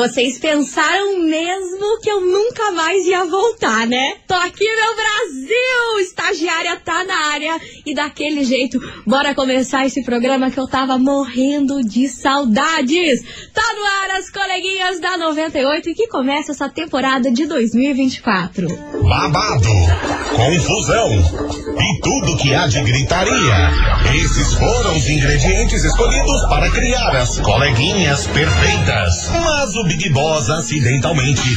Vocês pensaram mesmo que eu nunca mais ia voltar, né? Tô aqui, meu Brasil! Estagiária tá na área e daquele jeito, bora começar esse programa que eu tava morrendo de saudades. Tá no ar as coleguinhas da 98 e que começa essa temporada de 2024. Babado, confusão e tudo que há de gritaria. Esses foram os ingredientes escolhidos para criar as coleguinhas perfeitas. Mas o Big Boss acidentalmente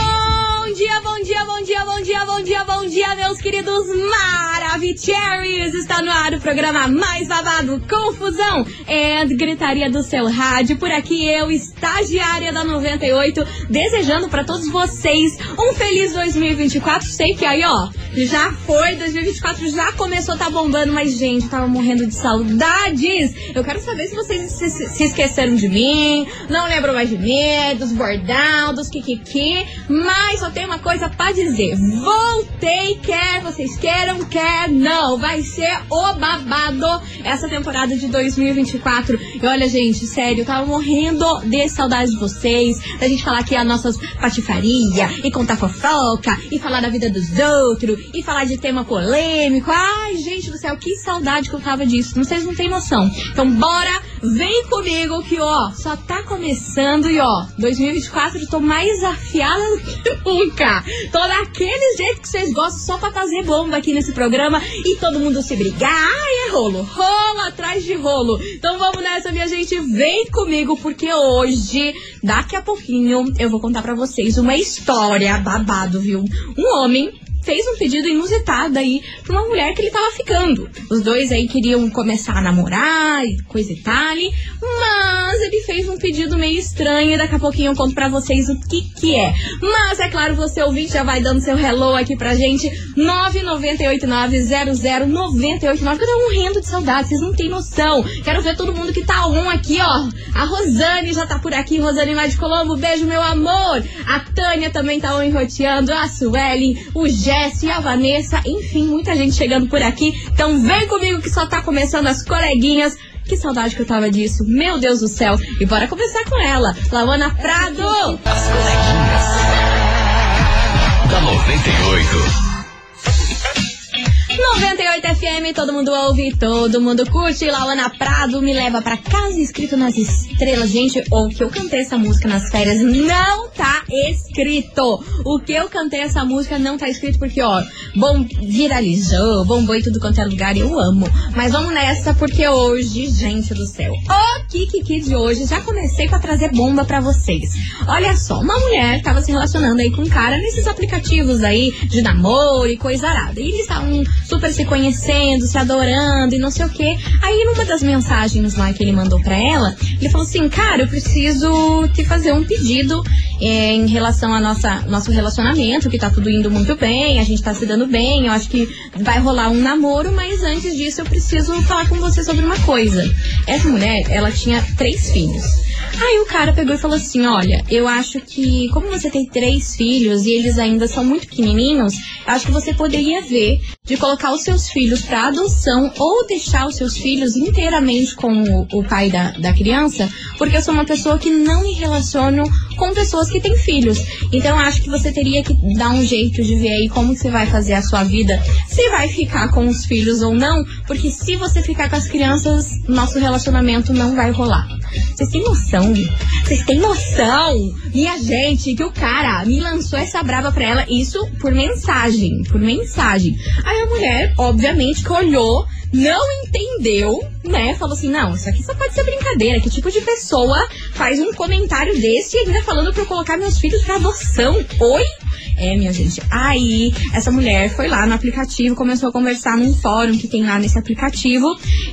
bom dia, bom dia, bom dia, bom dia, bom dia, meus queridos Maravicheries! Está no ar o programa mais babado, confusão e gritaria do seu rádio. Por aqui eu, estagiária da 98, desejando para todos vocês um feliz 2024. Sei que aí, ó, já foi, 2024 já começou, tá bombando, mas gente, tava morrendo de saudades. Eu quero saber se vocês se, se- se esqueceram de mim, não lembram mais de mim, dos bordão, dos kikiki, mas só tem uma coisa pra dizer. Voltei, quer vocês queiram, quer não. Vai ser o babado essa temporada de 2024. E olha, gente, sério, eu tava morrendo de saudade de vocês, da gente falar aqui as nossas patifaria e contar fofoca e falar da vida dos outros e falar de tema polêmico. Ai, gente do céu, que saudade que eu tava disso. Vocês não têm noção. Então, bora, vem comigo que, ó, só tá começando e, ó, 2024 eu tô mais afiada do que nunca. Tô daquele jeito que vocês gostam, só pra trazer bomba aqui nesse programa e todo mundo se brigar. Ai, é rolo, rolo atrás de rolo. Então vamos nessa, minha gente, vem comigo, porque hoje, daqui a pouquinho, eu vou contar pra vocês uma história babado, viu? Um homem fez um pedido inusitado aí pra uma mulher que ele tava ficando. Os dois aí queriam começar a namorar e coisa e tal, mas ele fez um pedido meio estranho e daqui a pouquinho eu conto pra vocês o que que é. Mas é claro, você ouvinte já vai dando seu hello aqui pra gente, 998900989, que eu tô morrendo de saudade, vocês não têm noção. Quero ver todo mundo que tá on aqui, ó. A Rosane já tá por aqui, Rosane lá de Colombo, beijo meu amor. A Tânia também tá on enroteando, a Suelen, o Jesse, a Vanessa, enfim, muita gente chegando por aqui. Então vem comigo que só tá começando as coleguinhas. Que saudade que eu tava disso, meu Deus do céu. E bora conversar com ela, Lawana Prado. As coleguinhas. Da 98. 98 FM, todo mundo ouve, todo mundo curte. Lawana Prado me leva pra casa escrito nas estrelas. Gente, o que eu cantei essa música nas férias não tá escrito. O que eu cantei essa música não tá escrito porque, ó, bom, viralizou, bombou em tudo quanto é lugar e eu amo. Mas vamos nessa porque hoje, gente do céu, o Kikiki de hoje, já comecei pra trazer bomba pra vocês. Olha só, uma mulher tava se relacionando aí com um cara nesses aplicativos aí de namoro e coisa arada. E eles estavam super se conhecendo, se adorando e não sei o que. Aí numa das mensagens lá que ele mandou pra ela, ele falou assim, cara, eu preciso te fazer um pedido é, em relação ao nosso relacionamento, que tá tudo indo muito bem, a gente tá se dando bem, eu acho que vai rolar um namoro, mas antes disso eu preciso falar com você sobre uma coisa. Essa mulher, ela tinha três filhos. Aí o cara pegou e falou assim: Olha, eu acho que, como você tem três filhos e eles ainda são muito pequenininhos, acho que você poderia ver de colocar os seus filhos para adoção ou deixar os seus filhos inteiramente com o, o pai da, da criança, porque eu sou uma pessoa que não me relaciono com pessoas que têm filhos. Então acho que você teria que dar um jeito de ver aí como você vai fazer a sua vida, se vai ficar com os filhos ou não, porque se você ficar com as crianças, nosso relacionamento não vai rolar. Vocês têm noção? Vocês têm noção? Minha gente, que o cara me lançou essa braba pra ela, isso por mensagem, por mensagem. Aí a mulher, obviamente, que olhou, não entendeu, né? Falou assim, não, isso aqui só pode ser brincadeira. Que tipo de pessoa faz um comentário desse e ainda falando pra eu colocar meus filhos pra adoção? Oi? É, minha gente. Aí, essa mulher foi lá no aplicativo, começou a conversar num fórum que tem lá nesse aplicativo.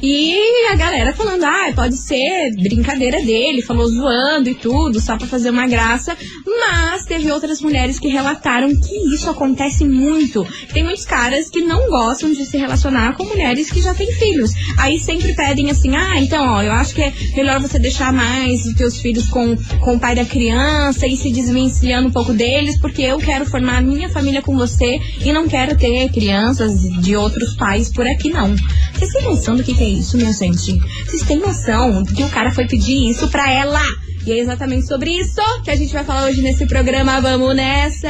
E a galera falando, ah, pode ser brincadeira dele, falou zoando e tudo, só pra fazer uma graça. Mas teve outras mulheres que relataram que isso acontece muito. Tem muitos caras que não gostam de se relacionar com mulheres que já têm filhos. Aí sempre pedem assim, ah, então, ó, eu acho que é melhor você deixar mais os teus filhos com, com o pai da criança e se desvencilhando um pouco deles, porque eu quero formar a minha família com você e não quero ter crianças de outros pais por aqui, não. Vocês têm noção do que, que é isso, minha gente? Vocês têm noção que o cara foi pedir isso pra ela? E é exatamente sobre isso que a gente vai falar hoje nesse programa. Vamos nessa!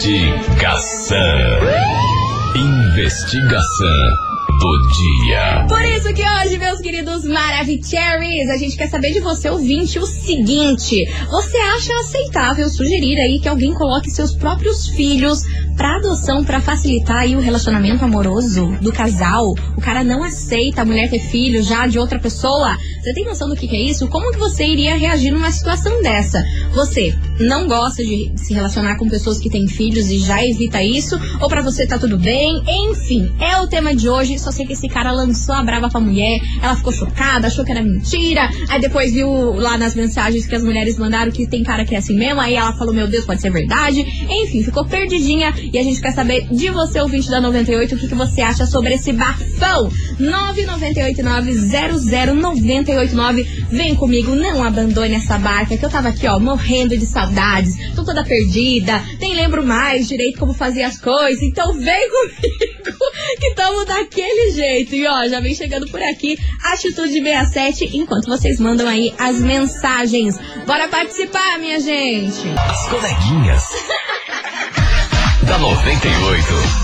Investigação. Investigação do dia. Por isso que hoje, meus queridos Maravicheries, a gente quer saber de você, ouvinte, o seguinte: você acha aceitável sugerir aí que alguém coloque seus próprios filhos para adoção para facilitar aí o relacionamento amoroso do casal? O cara não aceita a mulher ter filho já de outra pessoa? Você tem noção do que, que é isso? Como que você iria reagir numa situação dessa? Você não gosta de se relacionar com pessoas que têm filhos e já evita isso? Ou para você tá tudo bem? Enfim, é o tema de hoje. Só sei que esse cara lançou a brava pra mulher, ela ficou chocada, achou que era mentira. Aí depois viu lá nas mensagens que as mulheres mandaram que tem cara que é assim mesmo. Aí ela falou: Meu Deus, pode ser verdade. Enfim, ficou perdidinha. E a gente quer saber de você, ouvinte da 98, o que, que você acha sobre esse bafão. 9989009 989. Vem comigo, não abandone essa barca, que eu tava aqui, ó, morrendo de saudades. Tô toda perdida, nem lembro mais direito como fazer as coisas. Então vem comigo, que tamo daquele jeito. E ó, já vem chegando por aqui, Atitude 67, enquanto vocês mandam aí as mensagens. Bora participar, minha gente! As coleguinhas. da 98.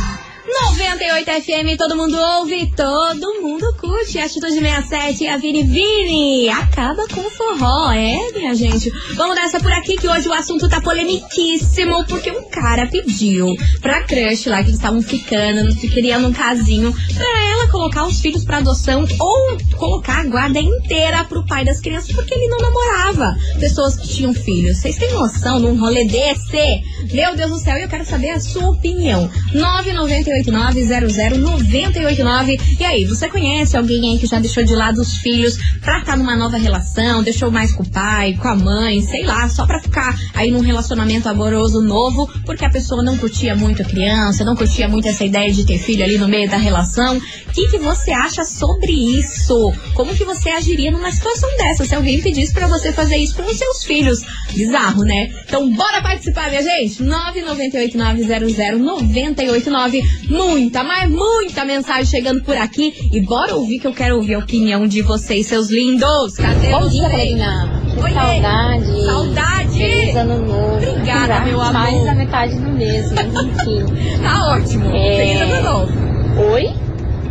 98 FM, todo mundo ouve, todo mundo curte. Atitude 67, a Vini Vini. Acaba com o forró, é, minha gente? Vamos nessa por aqui que hoje o assunto tá polemiquíssimo, porque um cara pediu pra crush lá que eles estavam ficando, que queriam um casinho, pra ela colocar os filhos pra adoção ou colocar a guarda inteira pro pai das crianças, porque ele não namorava pessoas que tinham filhos. Vocês têm noção de um rolê desse? Meu Deus do céu, eu quero saber a sua opinião. 998 989 E aí, você conhece alguém aí que já deixou de lado os filhos pra estar tá numa nova relação, deixou mais com o pai, com a mãe, sei lá, só pra ficar aí num relacionamento amoroso novo, porque a pessoa não curtia muito a criança, não curtia muito essa ideia de ter filho ali no meio da relação. O que, que você acha sobre isso? Como que você agiria numa situação dessa? Se alguém pedisse para você fazer isso com os seus filhos. Bizarro, né? Então bora participar, minha gente! 998900989 muita, mas muita mensagem chegando por aqui. E bora ouvir que eu quero ouvir a opinião de vocês, seus lindos. Cadê Bom dia, Carolina. Oi, saudade. Saudade. Feliz ano novo. Obrigada, meu amor. Mais da metade do mês, mas enfim. Tá ótimo. É. Feliz ano novo. Oi?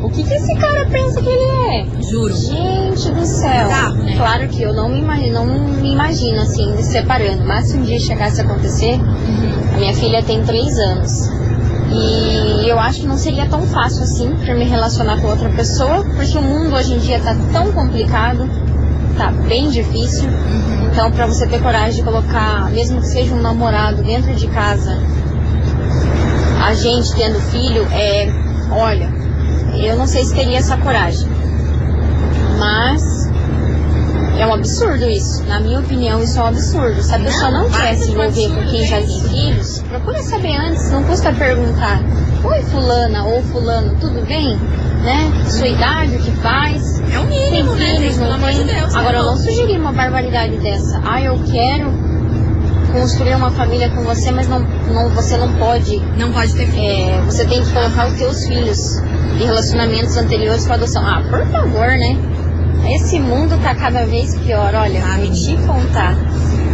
O que, que esse cara pensa que ele é? Juro. Gente do céu. Né? Claro que eu não me, imagino, não me imagino assim, separando. Mas se um dia chegasse a acontecer, Uhum. a minha filha tem três anos. E eu acho que não seria tão fácil assim para me relacionar com outra pessoa, porque o mundo hoje em dia tá tão complicado, tá bem difícil. Então, para você ter coragem de colocar, mesmo que seja um namorado dentro de casa, a gente tendo filho, é, olha, eu não sei se teria essa coragem. Mas é um absurdo isso. Na minha opinião, isso é um absurdo. Se a pessoa não quer se um envolver com quem já tem filhos, procura saber antes, não custa perguntar. Oi, fulana ou fulano, tudo bem? Né? Sua idade, o que faz? É o Tem mínimo, né, gente? filhos, Pelo não amor de tem? Deus. Agora, né, eu não sugeri uma barbaridade dessa. Ah, eu quero construir uma família com você, mas não, não, você não pode. Não pode ter filho. É, você tem que colocar os teus filhos de relacionamentos anteriores com a adoção. Ah, por favor, né? Esse mundo tá cada vez pior. Olha, Ah, vou te contar.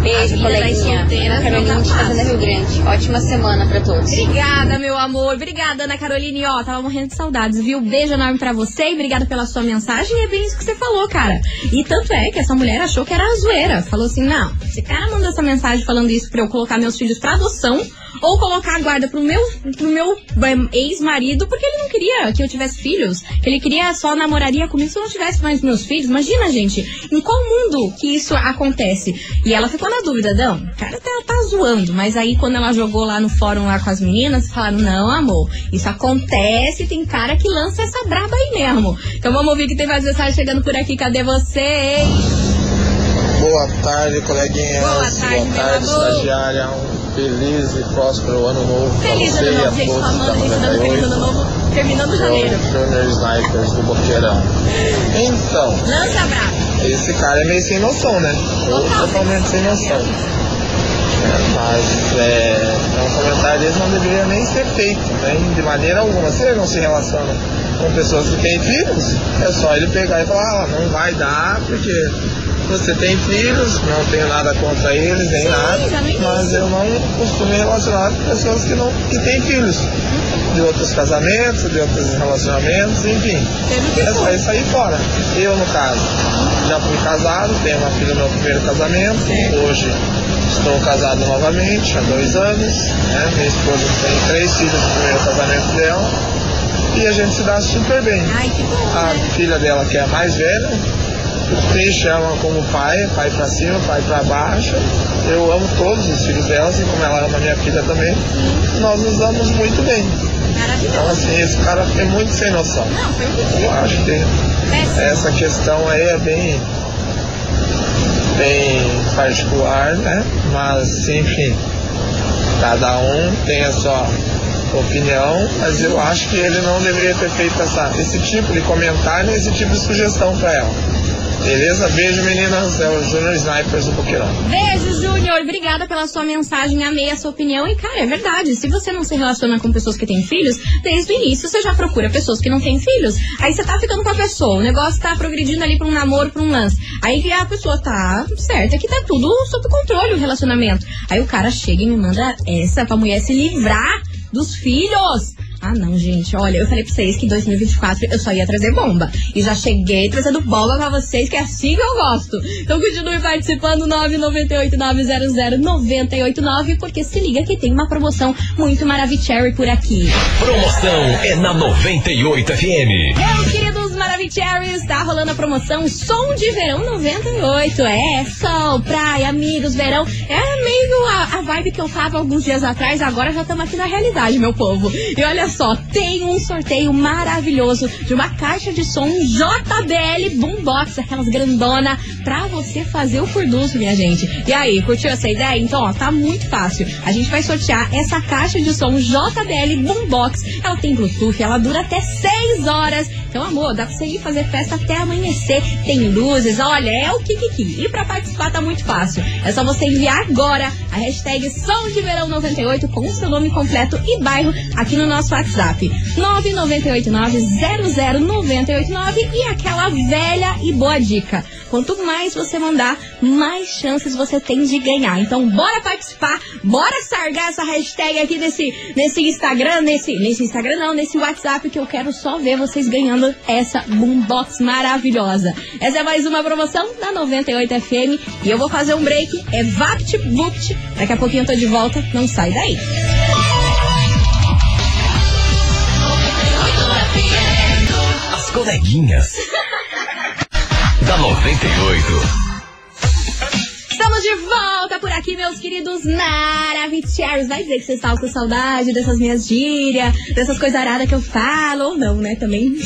Beijo, coleguinha. não Carolina tá de Fazenda fácil. Rio Grande. Ótima semana pra todos. Obrigada, meu amor. Obrigada, Ana Caroline. Ó, tava morrendo de saudades, viu? Beijo enorme pra você e obrigada pela sua mensagem. E é bem isso que você falou, cara. E tanto é que essa mulher achou que era zoeira. Falou assim: não, esse cara mandou essa mensagem falando isso pra eu colocar meus filhos pra adoção ou colocar a guarda pro meu, pro meu ex-marido, porque ele não queria que eu tivesse filhos. Ele queria só namoraria comigo se eu não tivesse mais meus filhos. Imagina, gente, em qual mundo que isso acontece? E ela ficou na dúvida, não, o cara tá, tá zoando. Mas aí quando ela jogou lá no fórum lá com as meninas, falaram, não, amor, isso acontece, tem cara que lança essa braba aí mesmo. Então vamos ouvir que tem mais mensagem chegando por aqui. Cadê vocês? Boa tarde, coleguinhas. Boa tarde, meu tarde, estagiária. Um feliz e próspero ano novo Feliz ano novo, gente. todos Falando, dando feliz ano 98. novo, terminando janeiro. Junior Snipers do Boqueirão. Então, Lança braba. esse cara é meio sem noção, né? Total. Totalmente sem noção. É, mas é, é um comentário desse não deveria nem ser feito, nem de maneira alguma. Se ele não se relaciona com pessoas que têm filhos, é só ele pegar e falar, ah, não vai dar, porque você tem filhos, não tenho nada contra eles, nem Sim, nada, mas eu não costumo me relacionar com pessoas que, não, que têm filhos. De outros casamentos, de outros relacionamentos, enfim. É isso aí fora. Eu, no caso, já fui casado, tenho uma filha no meu primeiro casamento. Hoje estou casado novamente, há dois anos. Né? Minha esposa tem três filhos do primeiro casamento dela. E a gente se dá super bem. Ai, bom, A né? filha dela, que é a mais velha, me chama como pai, pai pra cima, pai pra baixo. Eu amo todos os filhos dela, assim como ela ama minha filha também. Nós nos damos muito bem. Então, assim, esse cara é muito sem noção. Não, foi o que Eu acho que essa questão aí é bem, bem particular, né? Mas, enfim, cada um tem a sua opinião, mas eu acho que ele não deveria ter feito essa, esse tipo de comentário, esse tipo de sugestão para ela. Beleza? Beijo, meninas. É o Junior Snipers do Pokémon. Beijo, Júnior. Obrigada pela sua mensagem. Amei a sua opinião. E, cara, é verdade. Se você não se relaciona com pessoas que têm filhos, desde o início você já procura pessoas que não têm filhos. Aí você tá ficando com a pessoa, o negócio tá progredindo ali pra um namoro, pra um lance. Aí a pessoa tá certa, que tá tudo sob controle o relacionamento. Aí o cara chega e me manda essa pra mulher se livrar dos filhos. Ah, não, gente. Olha, eu falei pra vocês que em 2024 eu só ia trazer bomba. E já cheguei trazendo bomba pra vocês, que é assim que eu gosto. Então continue participando, 998-900-989, porque se liga que tem uma promoção muito maravilhosa por aqui. Promoção é na 98 FM. Meus queridos Maravicheries, tá rolando a promoção Som de Verão 98. É, sol, praia, amigos, verão. É meio a, vibe que eu tava alguns dias atrás, agora já estamos aqui na realidade, meu povo. E olha só, tem um sorteio maravilhoso de uma caixa de som JBL Boombox, aquelas grandona, pra você fazer o furdunço, minha gente. E aí, curtiu essa ideia? Então, ó, tá muito fácil. A gente vai sortear essa caixa de som JBL Boombox. Ela tem Bluetooth, ela dura até 6 horas. Então, amor, dá pra você ir fazer festa até amanhecer. Tem luzes, olha, é o Kikiki. E pra participar tá muito fácil. É só você enviar agora a hashtag Som de Verão 98 com o seu nome completo e bairro aqui no nosso WhatsApp. 998900989 e aquela velha e boa dica. Quanto mais você mandar, mais chances você tem de ganhar. Então, bora participar, bora sargar essa hashtag aqui nesse, nesse Instagram, nesse, nesse Instagram não, nesse WhatsApp que eu quero só ver vocês ganhando essa boombox maravilhosa. Essa é mais uma promoção da 98 FM e eu vou fazer um break. É Vapt Vupt. Daqui a pouquinho eu tô de volta, não sai daí. As coleguinhas. da 98. Estamos de volta por aqui, meus queridos Maravicheros. Vai dizer que vocês estavam com saudade dessas minhas gírias, dessas coisas aradas que eu falo, ou não, né? Também.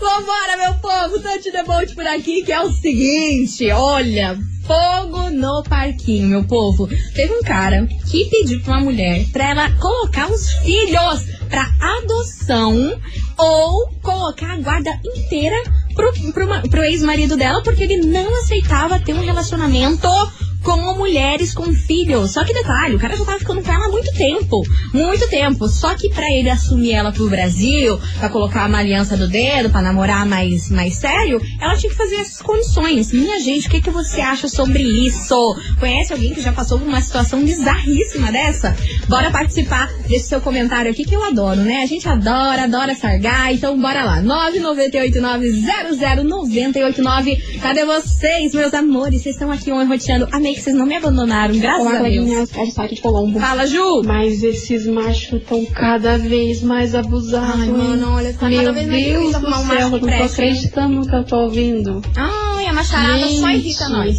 Vambora, meu povo, Tante Debolt por aqui, que é o seguinte, olha, fogo no parquinho, meu povo. Teve um cara que pediu pra uma mulher pra ela colocar os filhos pra adoção ou colocar a guarda inteira pro, pro, pro ex-marido dela, porque ele não aceitava ter um relacionamento com mulheres com filhos. Só que detalhe, o cara já tava ficando com ela há muito tempo. Muito tempo. Só que pra ele assumir ela pro Brasil, pra colocar uma aliança do dedo, pra namorar mais, mais sério, ela tinha que fazer essas condições. Minha gente, o que, que você acha sobre isso? Conhece alguém que já passou por uma situação bizarríssima dessa? Bora participar desse seu comentário aqui que eu adoro, né? A gente adora, adora sargar, então bora lá. 998900989. Cadê vocês, meus amores? Vocês estão aqui on roteando que vocês não me abandonaram, graças Olá, a Deus. é de Colombo. Fala, Ju! Mas esses machos estão cada vez mais abusados. Ai, mano, olha, tá Meu cada vez mais Deus do um céu, eu não tô acreditando no que eu tô ouvindo. Ai, a macharada só irrita nós.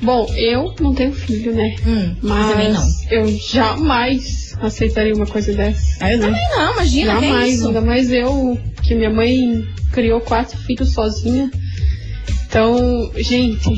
Bom, eu não tenho filho, né? Hum, eu Mas não. eu jamais aceitaria uma coisa dessa. Ah, Eu né? também não, imagina, é Jamais, isso. ainda mais eu, que minha mãe criou quatro filhos sozinha. Então, gente,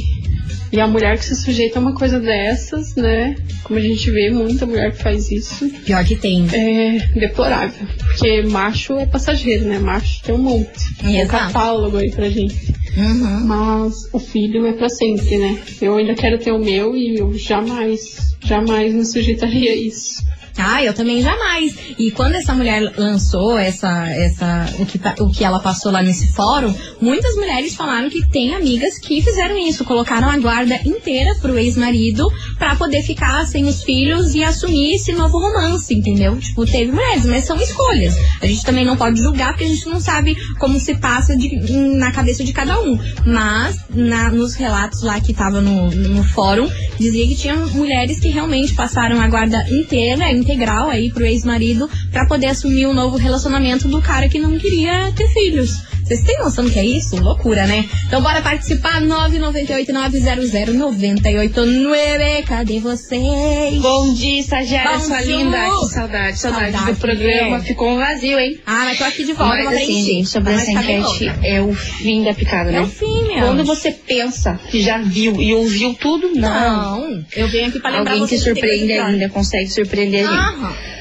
e a mulher que se sujeita a uma coisa dessas, né? Como a gente vê, muita mulher que faz isso, Pior que tem. é deplorável. Porque macho é passageiro, né? Macho tem um monte. Tem um catálogo aí pra gente. Uhum. Mas o filho é pra sempre, né? Eu ainda quero ter o meu e eu jamais, jamais me sujeitaria a isso. Ah, eu também jamais. E quando essa mulher lançou essa, essa, o que, tá- o que ela passou lá nesse fórum, muitas mulheres falaram que tem amigas que fizeram isso, colocaram a guarda inteira pro ex-marido pra poder ficar sem os filhos e assumir esse novo romance, entendeu? Tipo, teve mulheres, mas são escolhas. A gente também não pode julgar porque a gente não sabe como se passa de- na cabeça de cada um. Mas na- nos relatos lá que tava no, no fórum, dizia que tinha mulheres que realmente passaram a guarda inteira, integral aí pro ex-marido pra poder assumir o novo relacionamento do cara que não queria ter filhos. Vocês têm noção do que é isso? Loucura, né? Então bora participar, 998-900-989. Cadê vocês? Bom dia, estagiária, Bom sua linda. Que saudade, saudade, Saudade, do programa. é. Ficou um vazio, hein? Ah, mas tô aqui de volta Mas assim, sobre Mas essa tá enquete é o fim da picada, É né? o fim. Quando você pensa que já viu e ouviu tudo, não. Não, eu venho aqui pra lembrar Alguém que surpreende ainda, consegue surpreender a gente. Aham.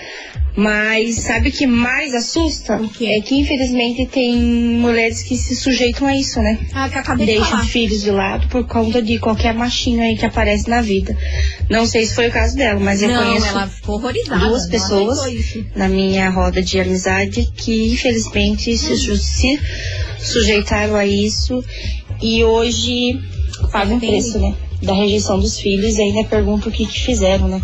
Mas sabe o que mais assusta? O quê? É que infelizmente tem mulheres que se sujeitam a isso, né? Ah, que acabei de Deixam falar. os filhos de lado por conta de qualquer machinho aí que aparece na vida. Não sei se foi o caso dela, mas eu Não, conheço ela ficou horrorizada. duas pessoas aceitou isso. na minha roda de amizade que infelizmente se, su- se sujeitaram a isso e hoje pagam o preço, né? Da rejeição dos filhos e ainda perguntam o que, que fizeram, né?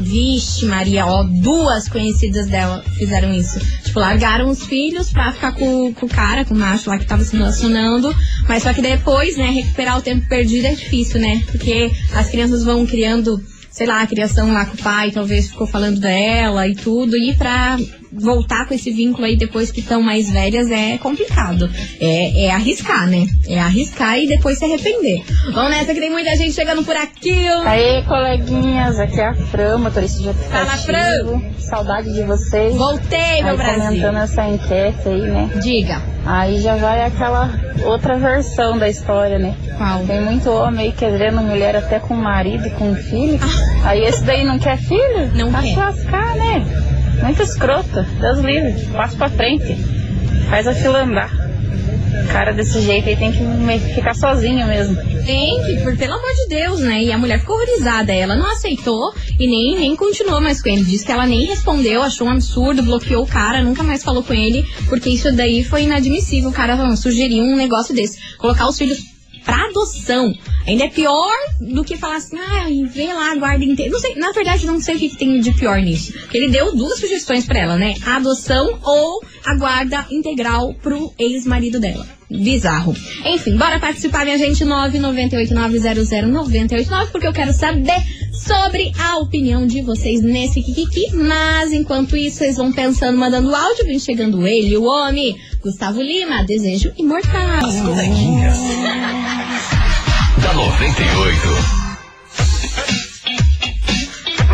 Vixe, Maria, ó, duas conhecidas dela fizeram isso. Tipo, largaram os filhos pra ficar com, com o cara, com o macho lá que tava se relacionando. Mas só que depois, né, recuperar o tempo perdido é difícil, né? Porque as crianças vão criando, sei lá, a criação lá com o pai, talvez ficou falando dela e tudo. E pra voltar com esse vínculo aí depois que estão mais velhas é complicado. É, é arriscar, né? É arriscar e depois se arrepender. Vamos nessa que tem muita gente chegando por aqui. Aê, coleguinhas, aqui é a Fran, motorista de Fala, aplicativo. Saudade de vocês. Voltei, meu Aí, Brasil. comentando essa enquete aí, né? Diga. Aí já vai aquela outra versão da história, né? Qual? Tem muito homem aí querendo mulher até com marido, com filho. Aí esse daí não quer filho? Não Vai quer. lascar, né? Muito escrota. Deus livre. Passa pra frente. Faz a fila andar. Cara desse jeito aí tem que ficar sozinho mesmo. Tem que, por, pelo amor de Deus, né? E a mulher ficou horrorizada. Ela não aceitou e nem, nem continuou mais com ele. Disse que ela nem respondeu, achou um absurdo, bloqueou o cara, nunca mais falou com ele, porque isso daí foi inadmissível. O cara não, sugerir um negócio desse. Colocar os filhos pra adoção. Ainda é pior do que falar assim, ah, vê lá a guarda inteira. Não sei, na verdade, não sei o que, que tem de pior nisso. Porque ele deu duas sugestões pra ela, né? A adoção ou a guarda integral pro ex-marido dela. Bizarro. Enfim, bora participar, minha gente, 998900989, porque eu quero saber sobre a opinião de vocês nesse Kikiki. Mas, enquanto isso, vocês vão pensando, mandando áudio, vem chegando ele, o homem, Gustavo Lima, Desejo Imortal. Coleguinhas. da 98.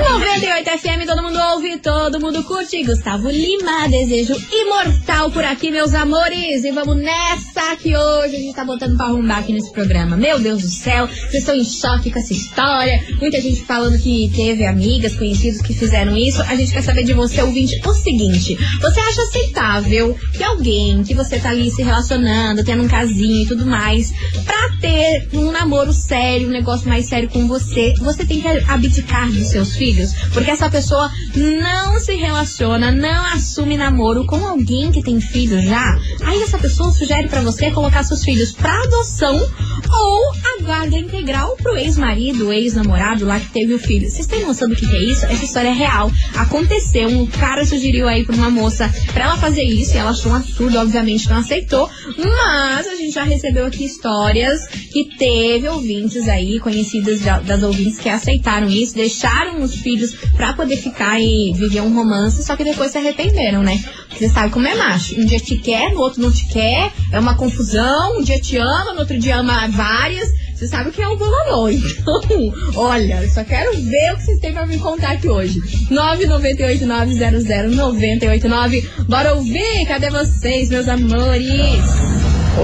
98 FM, todo mundo ouve, todo mundo curte. Gustavo Lima, desejo imortal por aqui, meus amores. E vamos nessa que hoje a gente tá botando pra arrumar aqui nesse programa. Meu Deus do céu, vocês estão em choque com essa história. Muita gente falando que teve amigas, conhecidos que fizeram isso. A gente quer saber de você, ouvinte, o seguinte: você acha aceitável que alguém que você tá ali se relacionando, tendo um casinho e tudo mais, pra ter um namoro sério, um negócio mais sério com você, você tem que abdicar dos seus filhos? Porque essa pessoa não se relaciona, não assume namoro com alguém que tem filho já, aí essa pessoa sugere pra você colocar seus filhos pra adoção ou guarda integral pro ex-marido, ex-namorado lá que teve o filho. Vocês têm noção do que, que é isso? Essa história é real. Aconteceu, um cara sugeriu aí pra uma moça pra ela fazer isso e ela achou um absurdo, obviamente não aceitou, mas a gente já recebeu aqui histórias que teve ouvintes aí, conhecidas da- das ouvintes que aceitaram isso, deixaram os filhos pra poder ficar e viver um romance, só que depois se arrependeram, né? Porque você sabe como é macho. Um dia te quer, no outro não te quer, é uma confusão, um dia te ama, no outro dia ama várias. Você sabe o que é o bololô. Então, olha, só quero ver o que vocês têm pra me contar aqui hoje. 998900989. Bora ouvir? Cadê vocês, meus amores?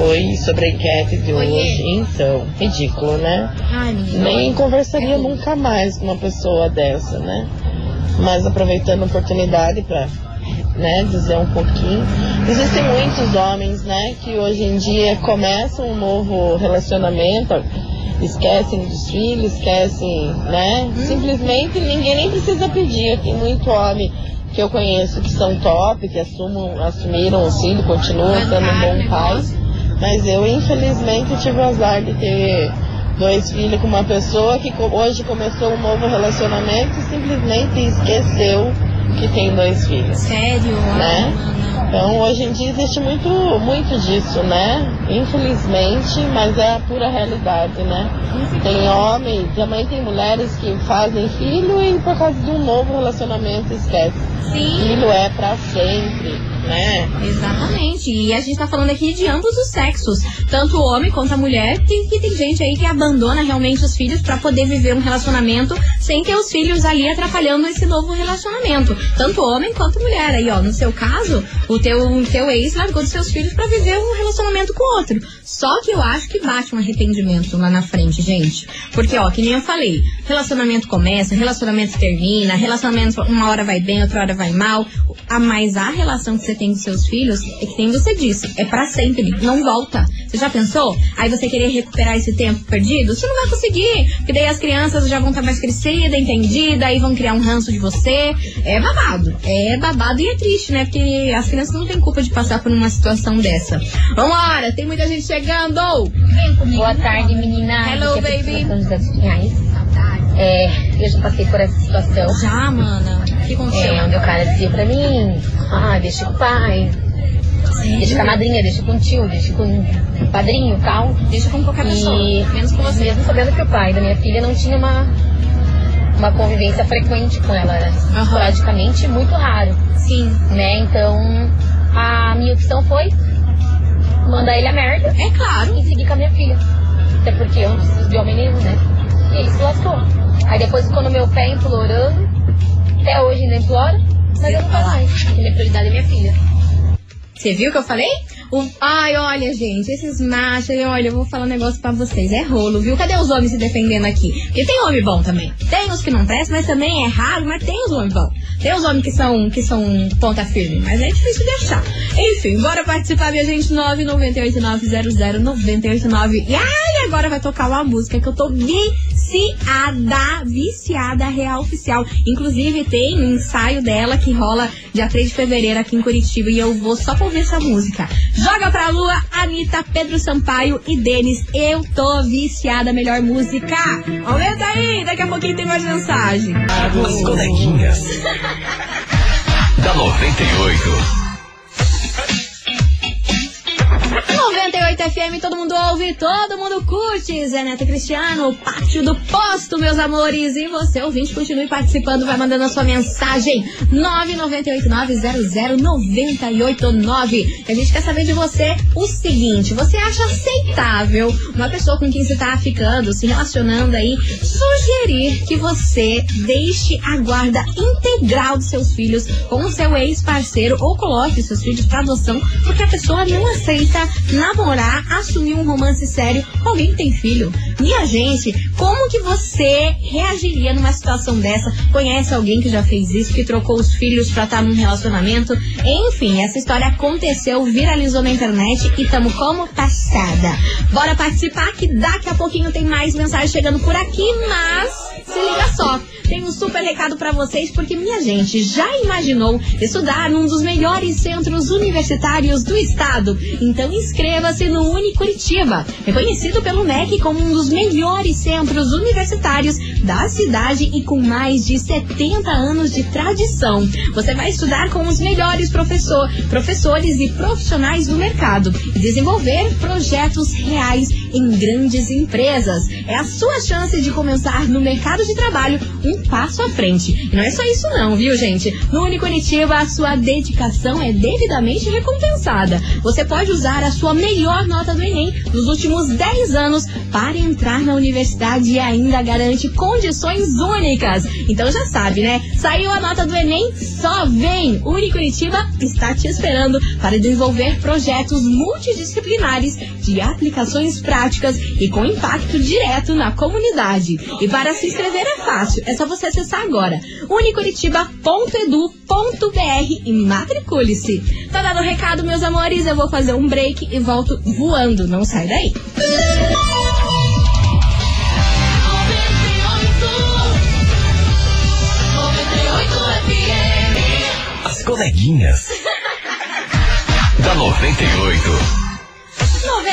Oi, sobre a enquete de Oiê. hoje. Então, ridículo, né? Ai. Nem conversaria nunca mais com uma pessoa dessa, né? Mas aproveitando a oportunidade para né, dizer um pouquinho. Existem muitos homens, né, que hoje em dia começam um novo relacionamento, esquecem dos filhos, esquecem, né? Simplesmente ninguém nem precisa pedir. Tem muito homem que eu conheço que são top, que assumam, assumiram o filho, continuam sendo um bom pai. Mas eu, infelizmente, tive o azar de ter dois filhos com uma pessoa que hoje começou um novo relacionamento e simplesmente esqueceu que tem dois filhos. Sério? Né? Então, hoje em dia existe muito, muito disso, né? Infelizmente, mas é a pura realidade, né? Tem homem, também tem mulheres que fazem filho e por causa de um novo relacionamento esquece. Sim. Filho é pra sempre, né? Exatamente. E a gente tá falando aqui de ambos os sexos. Tanto o homem quanto a mulher. Tem, que tem gente aí que abandona realmente os filhos pra poder viver um relacionamento sem ter os filhos ali atrapalhando esse novo relacionamento. Tanto homem quanto mulher. Aí, ó, no seu caso, o teu, o teu ex largou dos seus filhos pra viver um relacionamento com o outro. Só que eu acho que bate um arrependimento lá na frente, gente. Porque, ó, que nem eu falei, relacionamento começa, relacionamento termina, relacionamento uma hora vai bem, outra hora vai mal. A mais a relação que você tem com seus filhos é que nem você disse, é pra sempre, não volta. Você já pensou? Aí você querer recuperar esse tempo perdido? Você não vai conseguir, porque daí as crianças já vão estar mais crescidas, entendidas, aí vão criar um ranço de você. É babado, é babado e é triste, né? Porque as crianças não têm culpa de passar por uma situação dessa. Vambora, tem muita gente chegando! Boa tarde, menina. Hello, Aqui baby. É, eu já passei por essa situação. Já, mana. O que aconteceu? É, onde o cara dizia pra mim, ah, deixa com o pai, deixa com a madrinha, deixa com o tio, deixa com o padrinho e tal. Deixa com qualquer E pessoa, menos com você. mesmo sabendo que o pai da minha filha não tinha uma, uma convivência frequente com ela, era esporadicamente muito raro. Sim. Né? Então, a minha opção foi mandar ele a merda. É claro. E seguir com a minha filha. Até porque eu não preciso de homem nenhum, né? E ele se lascou. Aí depois ficou no meu pé implorando. Até hoje ainda implora. Mas eu não quero mais. Porque minha prioridade é minha filha. Você viu o que eu falei? O- Ai, olha, gente, esses machos, olha, eu vou falar um negócio pra vocês. É rolo, viu? Cadê os homens se defendendo aqui? Porque tem homem bom também. Tem os que não prestam, mas também é raro, mas tem os homens bons. Tem os homens que são, que são ponta firme, mas é difícil de achar. Enfim, bora participar, minha gente, 998900989. E ai, agora vai tocar uma música que eu tô viciada, viciada, real oficial. Inclusive, tem um ensaio dela que rola dia 3 de fevereiro aqui em Curitiba e eu vou só pra ouvir essa música. Joga pra lua, Anitta, Pedro Sampaio e Denis. Eu tô viciada, melhor música. Aumenta aí, daqui a pouquinho tem mais mensagem. As coleguinhas. da 98. 98 FM, todo mundo ouve, todo mundo curte. Zé Neto Cristiano, pátio do posto, meus amores. E você, ouvinte, continue participando, vai mandando a sua mensagem. 998900989. A gente quer saber de você o seguinte: você acha aceitável uma pessoa com quem você tá ficando, se relacionando aí, sugerir que você deixe a guarda integral dos seus filhos com o seu ex-parceiro ou coloque seus filhos para adoção porque a pessoa não aceita namorar, assumir um romance sério alguém que tem filho. Minha gente, como que você reagiria numa situação dessa? Conhece alguém que já fez isso, que trocou os filhos pra estar num relacionamento? Enfim, essa história aconteceu, viralizou na internet e tamo como passada. Bora participar que daqui a pouquinho tem mais mensagem chegando por aqui, mas se liga só. Tem um super recado pra vocês, porque minha gente já imaginou estudar num dos melhores centros universitários do estado? Então inscreva-se no Unicuritiba, reconhecido pelo MEC como um dos melhores centros universitários da cidade e com mais de 70 anos de tradição. Você vai estudar com os melhores professor, professores e profissionais do mercado e desenvolver projetos reais em grandes empresas. É a sua chance de começar no mercado de trabalho um passo à frente. E não é só isso não, viu, gente? No Unicuritiba, a sua dedicação é devidamente recompensada. Você pode usar a sua melhor nota do Enem nos últimos 10 anos para entrar na universidade e ainda garante condições únicas. Então já sabe, né? Saiu a nota do Enem, só vem! Unicuritiba está te esperando para desenvolver projetos multidisciplinares de aplicações práticas e com impacto direto na comunidade. E para se inscrever é fácil, é só você acessar agora unicuritiba.edu.br e matricule-se. Tá dado o recado, meus amores? Eu vou fazer um break e volto voando. Não sai daí. As coleguinhas. da 98.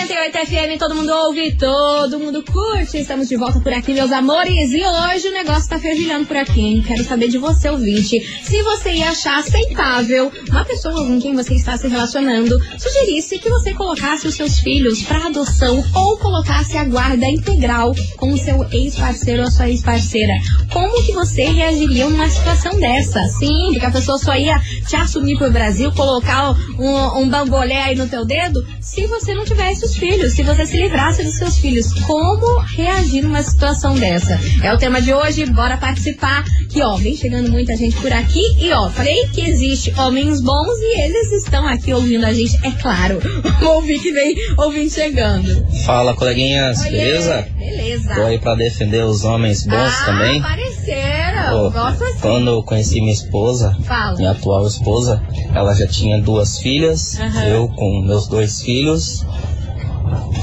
98 FM, todo mundo ouve, todo mundo curte. Estamos de volta por aqui, meus amores. E hoje o negócio tá fervilhando por aqui, hein? Quero saber de você, ouvinte. Se você ia achar aceitável uma pessoa com quem você está se relacionando sugerisse que você colocasse os seus filhos para adoção ou colocasse a guarda integral com o seu ex-parceiro ou a sua ex-parceira. Como que você reagiria numa situação dessa? Sim, porque a pessoa só ia te assumir pro Brasil, colocar um, um bambolé aí no teu dedo, se você não tivesse os filhos, se você se livrasse dos seus filhos. Como reagir numa situação dessa? É o tema de hoje, bora participar. Que ó, vem chegando muita gente por aqui. E ó, falei que existe homens bons e eles estão aqui ouvindo a gente, é claro. Vamos ouvir que vem ouvindo chegando. Fala, coleguinhas, beleza? Beleza. Tô aí pra defender os homens bons ah, também. pareceram. Pô, assim. Quando eu conheci minha esposa, Fala. minha atual esposa, ela já tinha duas filhas, Aham. eu com meus dois filhos.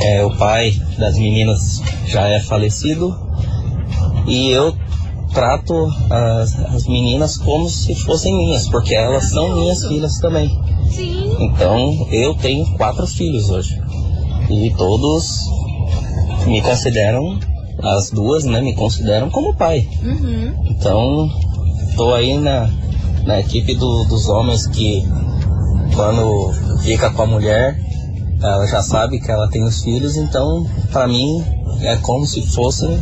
É, o pai das meninas já é falecido e eu trato as, as meninas como se fossem minhas, porque elas são minhas filhas também. Sim. Então eu tenho quatro filhos hoje e todos me consideram, as duas, né, me consideram como pai. Uhum. Então, tô aí na, na equipe do- dos homens que quando fica com a mulher, ela já sabe que ela tem os filhos, então pra mim é como se fossem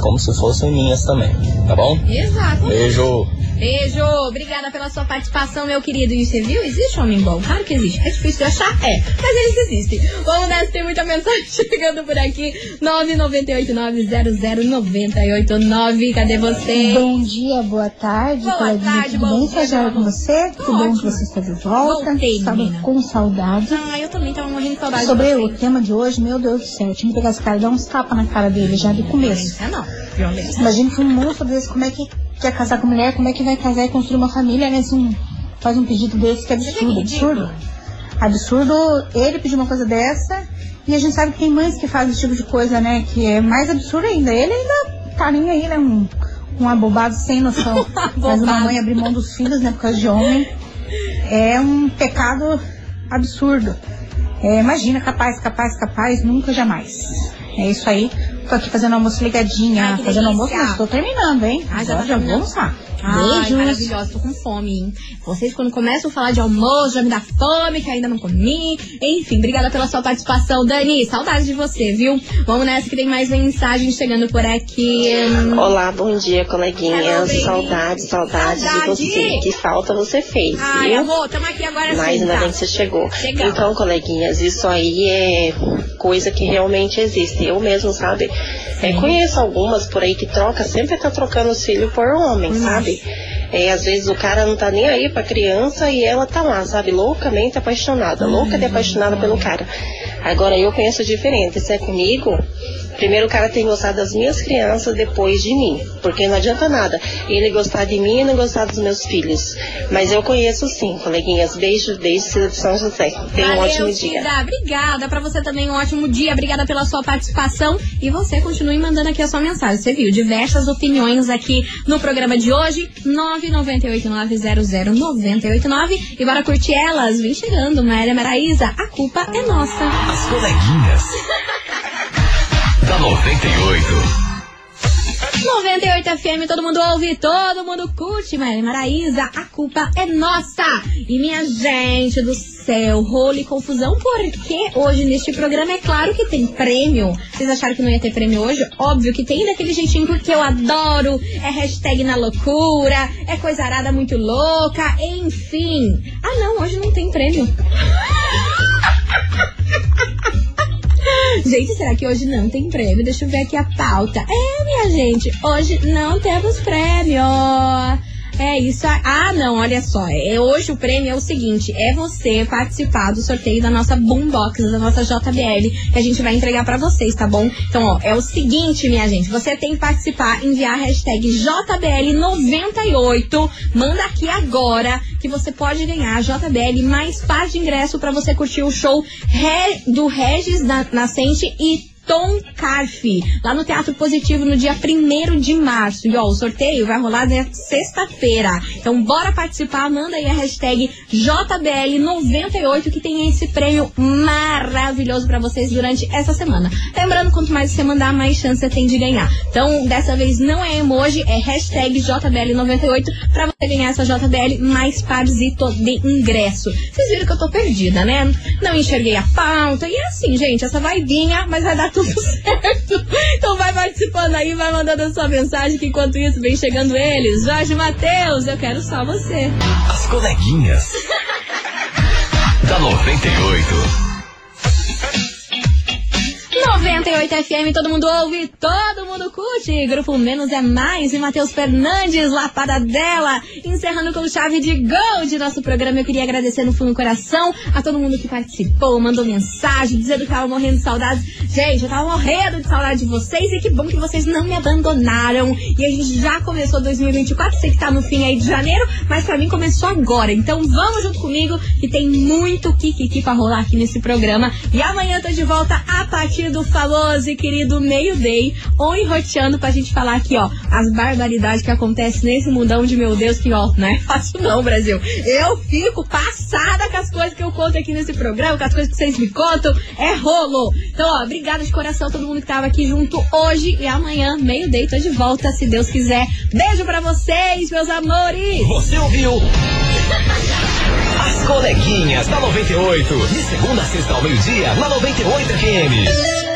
como se fossem minhas também, tá bom? Exato. Beijo. Beijo, obrigada pela sua participação, meu querido. E você viu? Existe homem bom? Claro que existe. É difícil de achar? É, mas eles existem. Vamos nessa, tem muita mensagem chegando por aqui. 998900989. Cadê você? Bom dia, boa tarde, Boa coleguinha, tarde, tudo bom bem? Sajara com você? Que bom que você está de volta. Voltei, Estava com saudade. Ah, eu também tava morrendo de saudade Sobre o tema de hoje, meu Deus do céu, eu tinha que pegar esse cara e dar uns tapas na cara dele já do começo. É não, violência. Imagina que um monstro desse, como é que quer casar com mulher, como é que vai casar e construir uma família, né? Assim, faz um pedido desse, que é absurdo, absurdo. Absurdo ele pedir uma coisa dessa. E a gente sabe que tem mães que fazem esse tipo de coisa, né? Que é mais absurdo ainda. Ele ainda tá nem aí, né? Um, um abobado sem noção. Mas uma mãe abrir mão dos filhos, né? Por causa de homem. É um pecado absurdo. É, imagina, capaz, capaz, capaz, nunca, jamais. É isso aí. Tô aqui fazendo almoço ligadinha, Ai, que fazendo almoço, mas tô terminando, hein? Ah, já Agora tá já vou almoçar. Ai, Beijos. maravilhosa, tô com fome, hein? Vocês, quando começam a falar de almoço, já me dá fome, que ainda não comi. Enfim, obrigada pela sua participação, Dani. Saudades de você, viu? Vamos nessa que tem mais mensagem chegando por aqui. Olá, bom dia, coleguinhas. Hello, baby. Saudades, saudades de Saudade. você. Que falta você fez, Ai, viu? amor, tamo aqui agora Mas sim, ainda tá? bem que você chegou. Chegamos. Então, coleguinhas, isso aí é coisa que realmente existe. Eu mesmo, sabe? É, conheço algumas por aí que troca, sempre tá trocando os filhos por homem, sabe? É, às vezes o cara não tá nem aí pra criança e ela tá lá, sabe? Loucamente apaixonada, louca de apaixonada pelo cara. Agora eu penso diferente. Se é comigo, primeiro o cara tem gostado das minhas crianças depois de mim. Porque não adianta nada ele gostar de mim e não gostar dos meus filhos. Mas eu conheço sim, coleguinhas. Beijo, beijo, Cida de São José. Tenha um ótimo dia. Cida. Obrigada pra você também, um ótimo dia. Obrigada pela sua participação. E você continue mandando aqui a sua mensagem. Você viu diversas opiniões aqui no programa de hoje. 998900989. E bora curtir elas. Vem chegando, Maria Maraísa. A culpa é nossa. As coleguinhas. da 98. 98 FM, todo mundo ouve, todo mundo curte, Maria Maraísa, a culpa é nossa! E minha gente do céu, rolo e confusão, porque hoje neste programa é claro que tem prêmio. Vocês acharam que não ia ter prêmio hoje? Óbvio que tem daquele jeitinho porque eu adoro, é hashtag na loucura, é coisa arada muito louca, enfim. Ah não, hoje não tem prêmio. Gente, será que hoje não tem prêmio? Deixa eu ver aqui a pauta. É, minha gente, hoje não temos prêmio. É isso. Ah, não, olha só. É, hoje o prêmio é o seguinte: é você participar do sorteio da nossa Boombox, da nossa JBL, que a gente vai entregar pra vocês, tá bom? Então, ó, é o seguinte, minha gente: você tem que participar, enviar a hashtag JBL98. Manda aqui agora que você pode ganhar a JBL mais par de ingresso pra você curtir o show do Regis Na- Nascente e Tom Carfe, lá no Teatro Positivo no dia 1 de março. E ó, o sorteio vai rolar na sexta-feira. Então bora participar, manda aí a hashtag JBL98 que tem esse prêmio maravilhoso pra vocês durante essa semana. Lembrando, quanto mais você mandar, mais chance você tem de ganhar. Então, dessa vez não é emoji, é hashtag JBL98 pra você ganhar essa JBL mais parzito de ingresso. Vocês viram que eu tô perdida, né? Não enxerguei a pauta. E é assim, gente, essa vai vinha, mas vai dar tudo certo. Então vai participando aí, vai mandando a sua mensagem, que enquanto isso vem chegando eles. Jorge Matheus, eu quero só você. As coleguinhas. da 98. 98 FM, todo mundo ouve, todo mundo curte. Grupo Menos é Mais e Matheus Fernandes, Lapada dela. Encerrando com chave de gol de nosso programa. Eu queria agradecer no fundo do coração a todo mundo que participou, mandou mensagem, dizendo que tava morrendo de saudades. Gente, eu tava morrendo de saudade de vocês e que bom que vocês não me abandonaram. E a gente já começou 2024, sei que tá no fim aí de janeiro, mas pra mim começou agora. Então vamos junto comigo que tem muito kikiki pra rolar aqui nesse programa. E amanhã eu tô de volta a partir do famoso e querido meio-day, ou enroteando pra gente falar aqui, ó, as barbaridades que acontecem nesse mundão de meu Deus, que ó, não é fácil não, Brasil. Eu fico passada com as coisas que eu conto aqui nesse programa, com as coisas que vocês me contam, é rolo. Então, ó, obrigada de coração a todo mundo que tava aqui junto hoje e amanhã, meio-day, tô de volta, se Deus quiser. Beijo pra vocês, meus amores! Você ouviu? As coleguinhas da 98. De segunda a sexta ao meio-dia, na 98 FM.